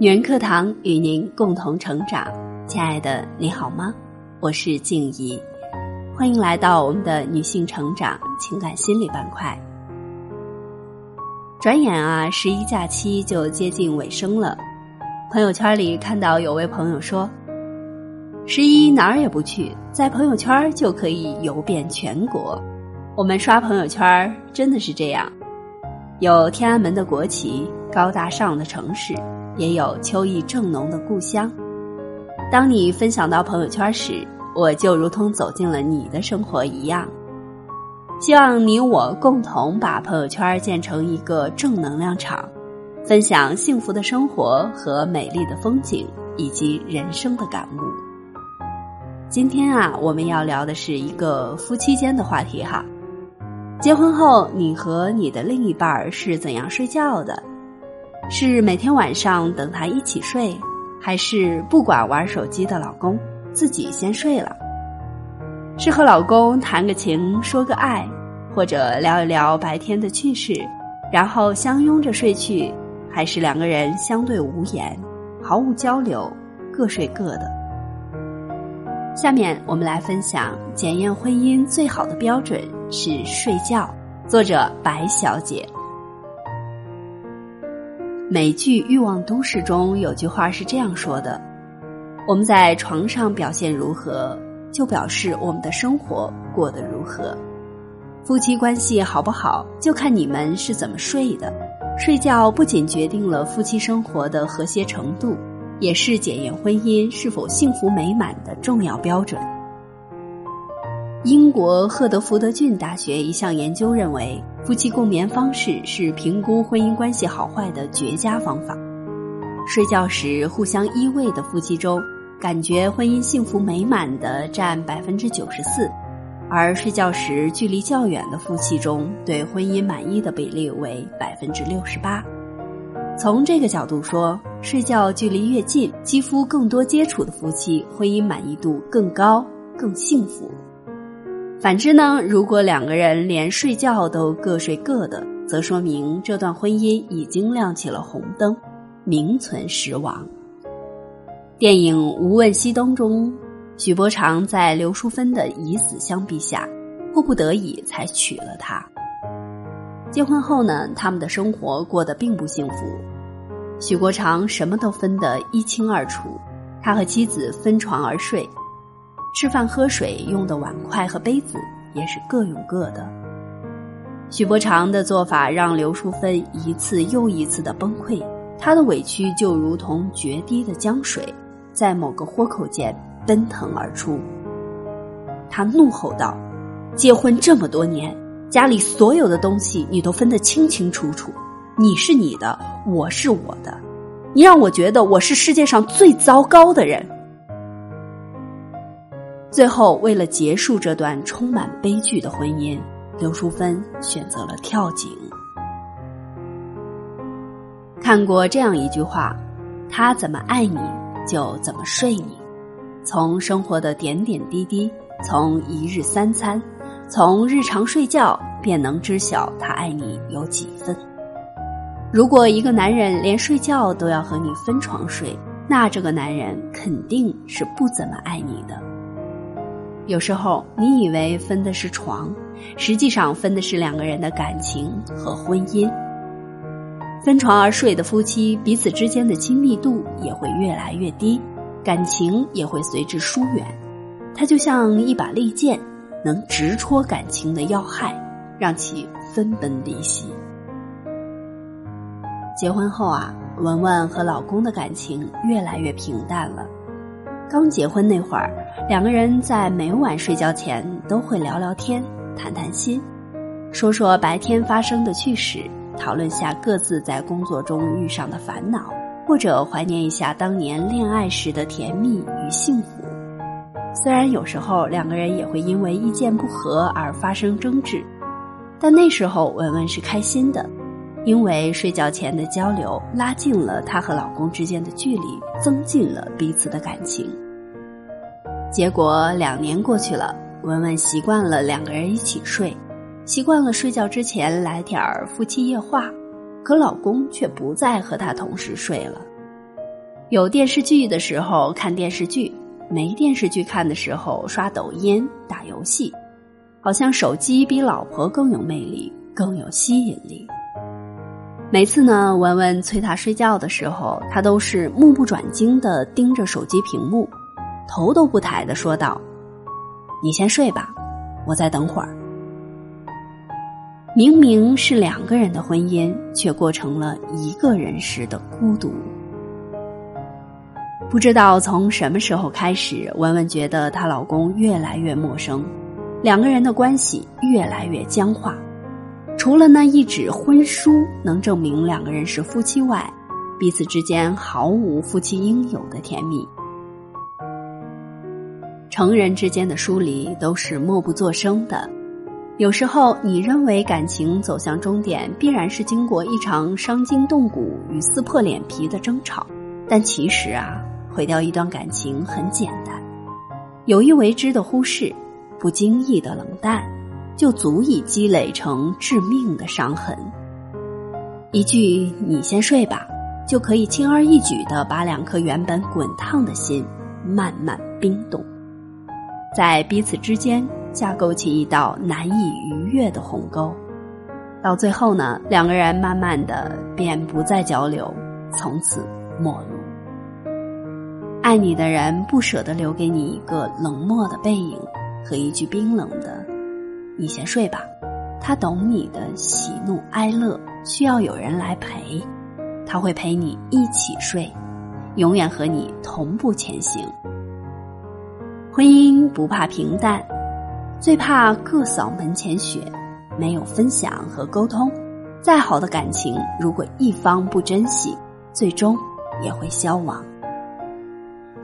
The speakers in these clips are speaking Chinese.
女人课堂与您共同成长，亲爱的，你好吗？我是静怡，欢迎来到我们的女性成长情感心理板块。转眼啊，十一假期就接近尾声了。朋友圈里看到有位朋友说：“十一哪儿也不去，在朋友圈就可以游遍全国。”我们刷朋友圈真的是这样，有天安门的国旗，高大上的城市。也有秋意正浓的故乡。当你分享到朋友圈时，我就如同走进了你的生活一样。希望你我共同把朋友圈建成一个正能量场，分享幸福的生活和美丽的风景，以及人生的感悟。今天啊，我们要聊的是一个夫妻间的话题哈。结婚后，你和你的另一半是怎样睡觉的？是每天晚上等他一起睡，还是不管玩手机的老公自己先睡了？是和老公谈个情说个爱，或者聊一聊白天的趣事，然后相拥着睡去，还是两个人相对无言，毫无交流，各睡各的？下面我们来分享检验婚姻最好的标准是睡觉。作者白小姐。美剧《欲望都市》中有句话是这样说的：“我们在床上表现如何，就表示我们的生活过得如何。夫妻关系好不好，就看你们是怎么睡的。睡觉不仅决定了夫妻生活的和谐程度，也是检验婚姻是否幸福美满的重要标准。”英国赫德福德郡大学一项研究认为，夫妻共眠方式是评估婚姻关系好坏的绝佳方法。睡觉时互相依偎的夫妻中，感觉婚姻幸福美满的占百分之九十四，而睡觉时距离较远的夫妻中，对婚姻满意的比例为百分之六十八。从这个角度说，睡觉距离越近、肌肤更多接触的夫妻，婚姻满意度更高、更幸福。反之呢，如果两个人连睡觉都各睡各的，则说明这段婚姻已经亮起了红灯，名存实亡。电影《无问西东》中，许伯常在刘淑芬的以死相逼下，迫不得已才娶了她。结婚后呢，他们的生活过得并不幸福。许国常什么都分得一清二楚，他和妻子分床而睡。吃饭喝水用的碗筷和杯子也是各用各的。许伯常的做法让刘淑芬一次又一次的崩溃，她的委屈就如同决堤的江水，在某个豁口间奔腾而出。他怒吼道：“结婚这么多年，家里所有的东西你都分得清清楚楚，你是你的，我是我的，你让我觉得我是世界上最糟糕的人。”最后，为了结束这段充满悲剧的婚姻，刘淑芬选择了跳井。看过这样一句话：“他怎么爱你，就怎么睡你。”从生活的点点滴滴，从一日三餐，从日常睡觉，便能知晓他爱你有几分。如果一个男人连睡觉都要和你分床睡，那这个男人肯定是不怎么爱你的。有时候你以为分的是床，实际上分的是两个人的感情和婚姻。分床而睡的夫妻，彼此之间的亲密度也会越来越低，感情也会随之疏远。它就像一把利剑，能直戳感情的要害，让其分崩离析。结婚后啊，文文和老公的感情越来越平淡了。刚结婚那会儿，两个人在每晚睡觉前都会聊聊天、谈谈心，说说白天发生的趣事，讨论下各自在工作中遇上的烦恼，或者怀念一下当年恋爱时的甜蜜与幸福。虽然有时候两个人也会因为意见不合而发生争执，但那时候文文是开心的。因为睡觉前的交流拉近了她和老公之间的距离，增进了彼此的感情。结果两年过去了，文文习惯了两个人一起睡，习惯了睡觉之前来点儿夫妻夜话，可老公却不再和她同时睡了。有电视剧的时候看电视剧，没电视剧看的时候刷抖音、打游戏，好像手机比老婆更有魅力、更有吸引力。每次呢，文文催他睡觉的时候，他都是目不转睛的盯着手机屏幕，头都不抬的说道：“你先睡吧，我再等会儿。”明明是两个人的婚姻，却过成了一个人时的孤独。不知道从什么时候开始，文文觉得她老公越来越陌生，两个人的关系越来越僵化。除了那一纸婚书能证明两个人是夫妻外，彼此之间毫无夫妻应有的甜蜜。成人之间的疏离都是默不作声的，有时候你认为感情走向终点必然是经过一场伤筋动骨与撕破脸皮的争吵，但其实啊，毁掉一段感情很简单，有意为之的忽视，不经意的冷淡。就足以积累成致命的伤痕。一句“你先睡吧”，就可以轻而易举的把两颗原本滚烫的心慢慢冰冻，在彼此之间架构起一道难以逾越的鸿沟。到最后呢，两个人慢慢的便不再交流，从此陌路。爱你的人不舍得留给你一个冷漠的背影和一句冰冷的。你先睡吧，他懂你的喜怒哀乐，需要有人来陪，他会陪你一起睡，永远和你同步前行。婚姻不怕平淡，最怕各扫门前雪，没有分享和沟通。再好的感情，如果一方不珍惜，最终也会消亡。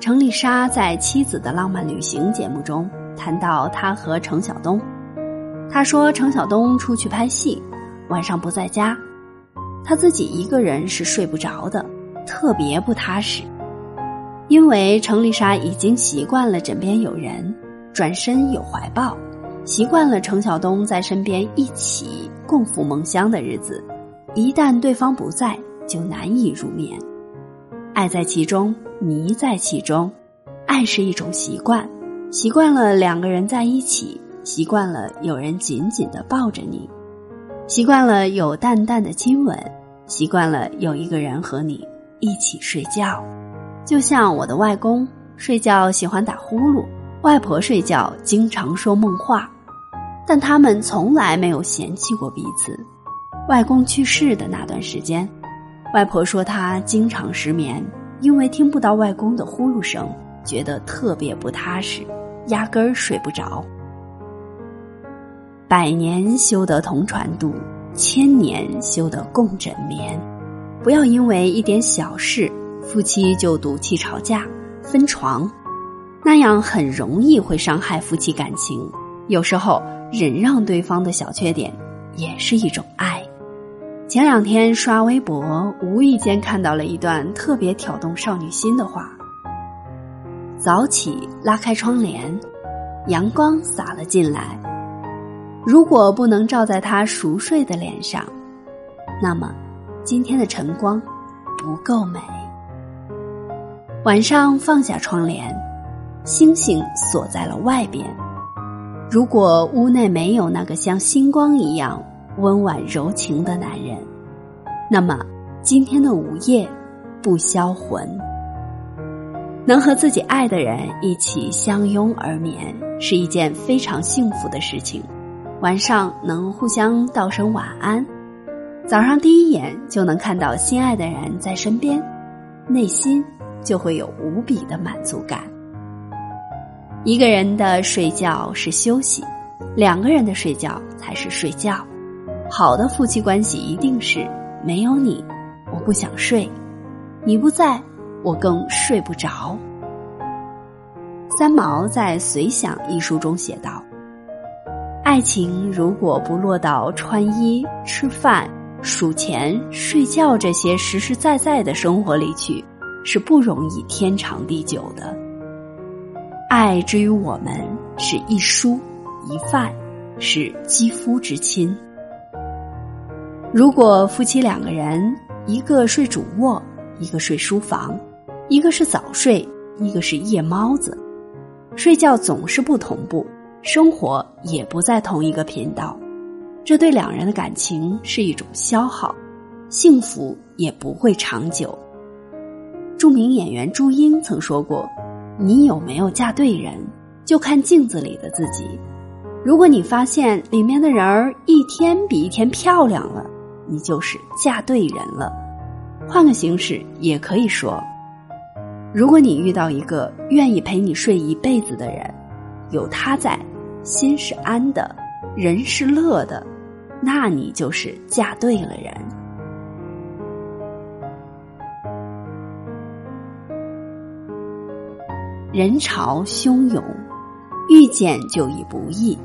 程丽莎在《妻子的浪漫旅行》节目中谈到，她和程晓东。他说：“程晓东出去拍戏，晚上不在家，他自己一个人是睡不着的，特别不踏实。因为程丽莎已经习惯了枕边有人，转身有怀抱，习惯了程晓东在身边一起共赴梦乡的日子。一旦对方不在，就难以入眠。爱在其中，迷在其中，爱是一种习惯，习惯了两个人在一起。”习惯了有人紧紧的抱着你，习惯了有淡淡的亲吻，习惯了有一个人和你一起睡觉。就像我的外公睡觉喜欢打呼噜，外婆睡觉经常说梦话，但他们从来没有嫌弃过彼此。外公去世的那段时间，外婆说她经常失眠，因为听不到外公的呼噜声，觉得特别不踏实，压根儿睡不着。百年修得同船渡，千年修得共枕眠。不要因为一点小事，夫妻就赌气吵架、分床，那样很容易会伤害夫妻感情。有时候忍让对方的小缺点，也是一种爱。前两天刷微博，无意间看到了一段特别挑动少女心的话：早起拉开窗帘，阳光洒了进来。如果不能照在他熟睡的脸上，那么今天的晨光不够美。晚上放下窗帘，星星锁在了外边。如果屋内没有那个像星光一样温婉柔情的男人，那么今天的午夜不销魂。能和自己爱的人一起相拥而眠，是一件非常幸福的事情。晚上能互相道声晚安，早上第一眼就能看到心爱的人在身边，内心就会有无比的满足感。一个人的睡觉是休息，两个人的睡觉才是睡觉。好的夫妻关系一定是没有你，我不想睡；你不在，我更睡不着。三毛在《随想》一书中写道。爱情如果不落到穿衣、吃饭、数钱、睡觉这些实实在在的生活里去，是不容易天长地久的。爱之于我们，是一蔬一饭，是肌肤之亲。如果夫妻两个人，一个睡主卧，一个睡书房，一个是早睡，一个是夜猫子，睡觉总是不同步，生活也不在同一个频道，这对两人的感情是一种消耗，幸福也不会长久。著名演员朱茵曾说过：“你有没有嫁对人，就看镜子里的自己。如果你发现里面的人儿一天比一天漂亮了，你就是嫁对人了。换个形式也可以说，如果你遇到一个愿意陪你睡一辈子的人，有他在，心是安的，人是乐的，那你就是嫁对了人。”人潮汹涌，遇见就已不易，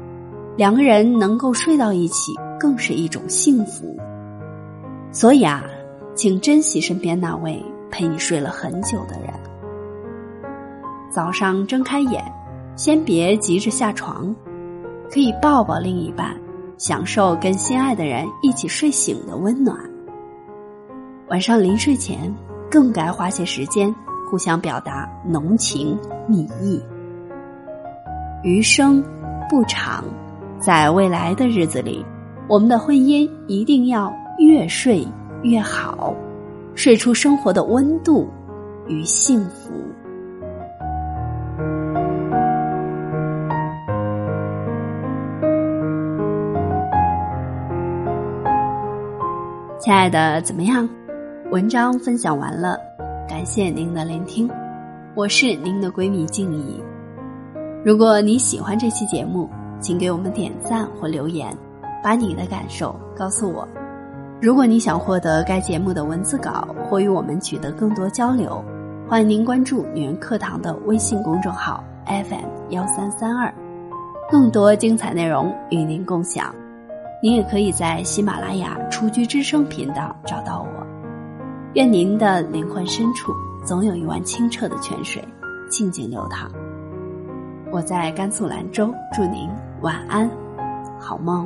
两个人能够睡到一起，更是一种幸福。所以啊，请珍惜身边那位陪你睡了很久的人。早上睁开眼，先别急着下床，可以抱抱另一半，享受跟心爱的人一起睡醒的温暖。晚上临睡前，更该花些时间。互相表达浓情蜜意，余生不长，在未来的日子里，我们的婚姻一定要越睡越好，睡出生活的温度与幸福。亲爱的，怎么样？文章分享完了。感谢您的聆听，我是您的闺蜜静怡。如果你喜欢这期节目，请给我们点赞或留言，把你的感受告诉我。如果你想获得该节目的文字稿或与我们取得更多交流，欢迎您关注“女人课堂”的微信公众号 FM 幺三三二，更多精彩内容与您共享。您也可以在喜马拉雅“雏菊之声”频道找到我。愿您的灵魂深处总有一湾清澈的泉水，静静流淌。我在甘肃兰州，祝您晚安，好梦。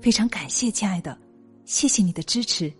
非常感谢，亲爱的，谢谢你的支持。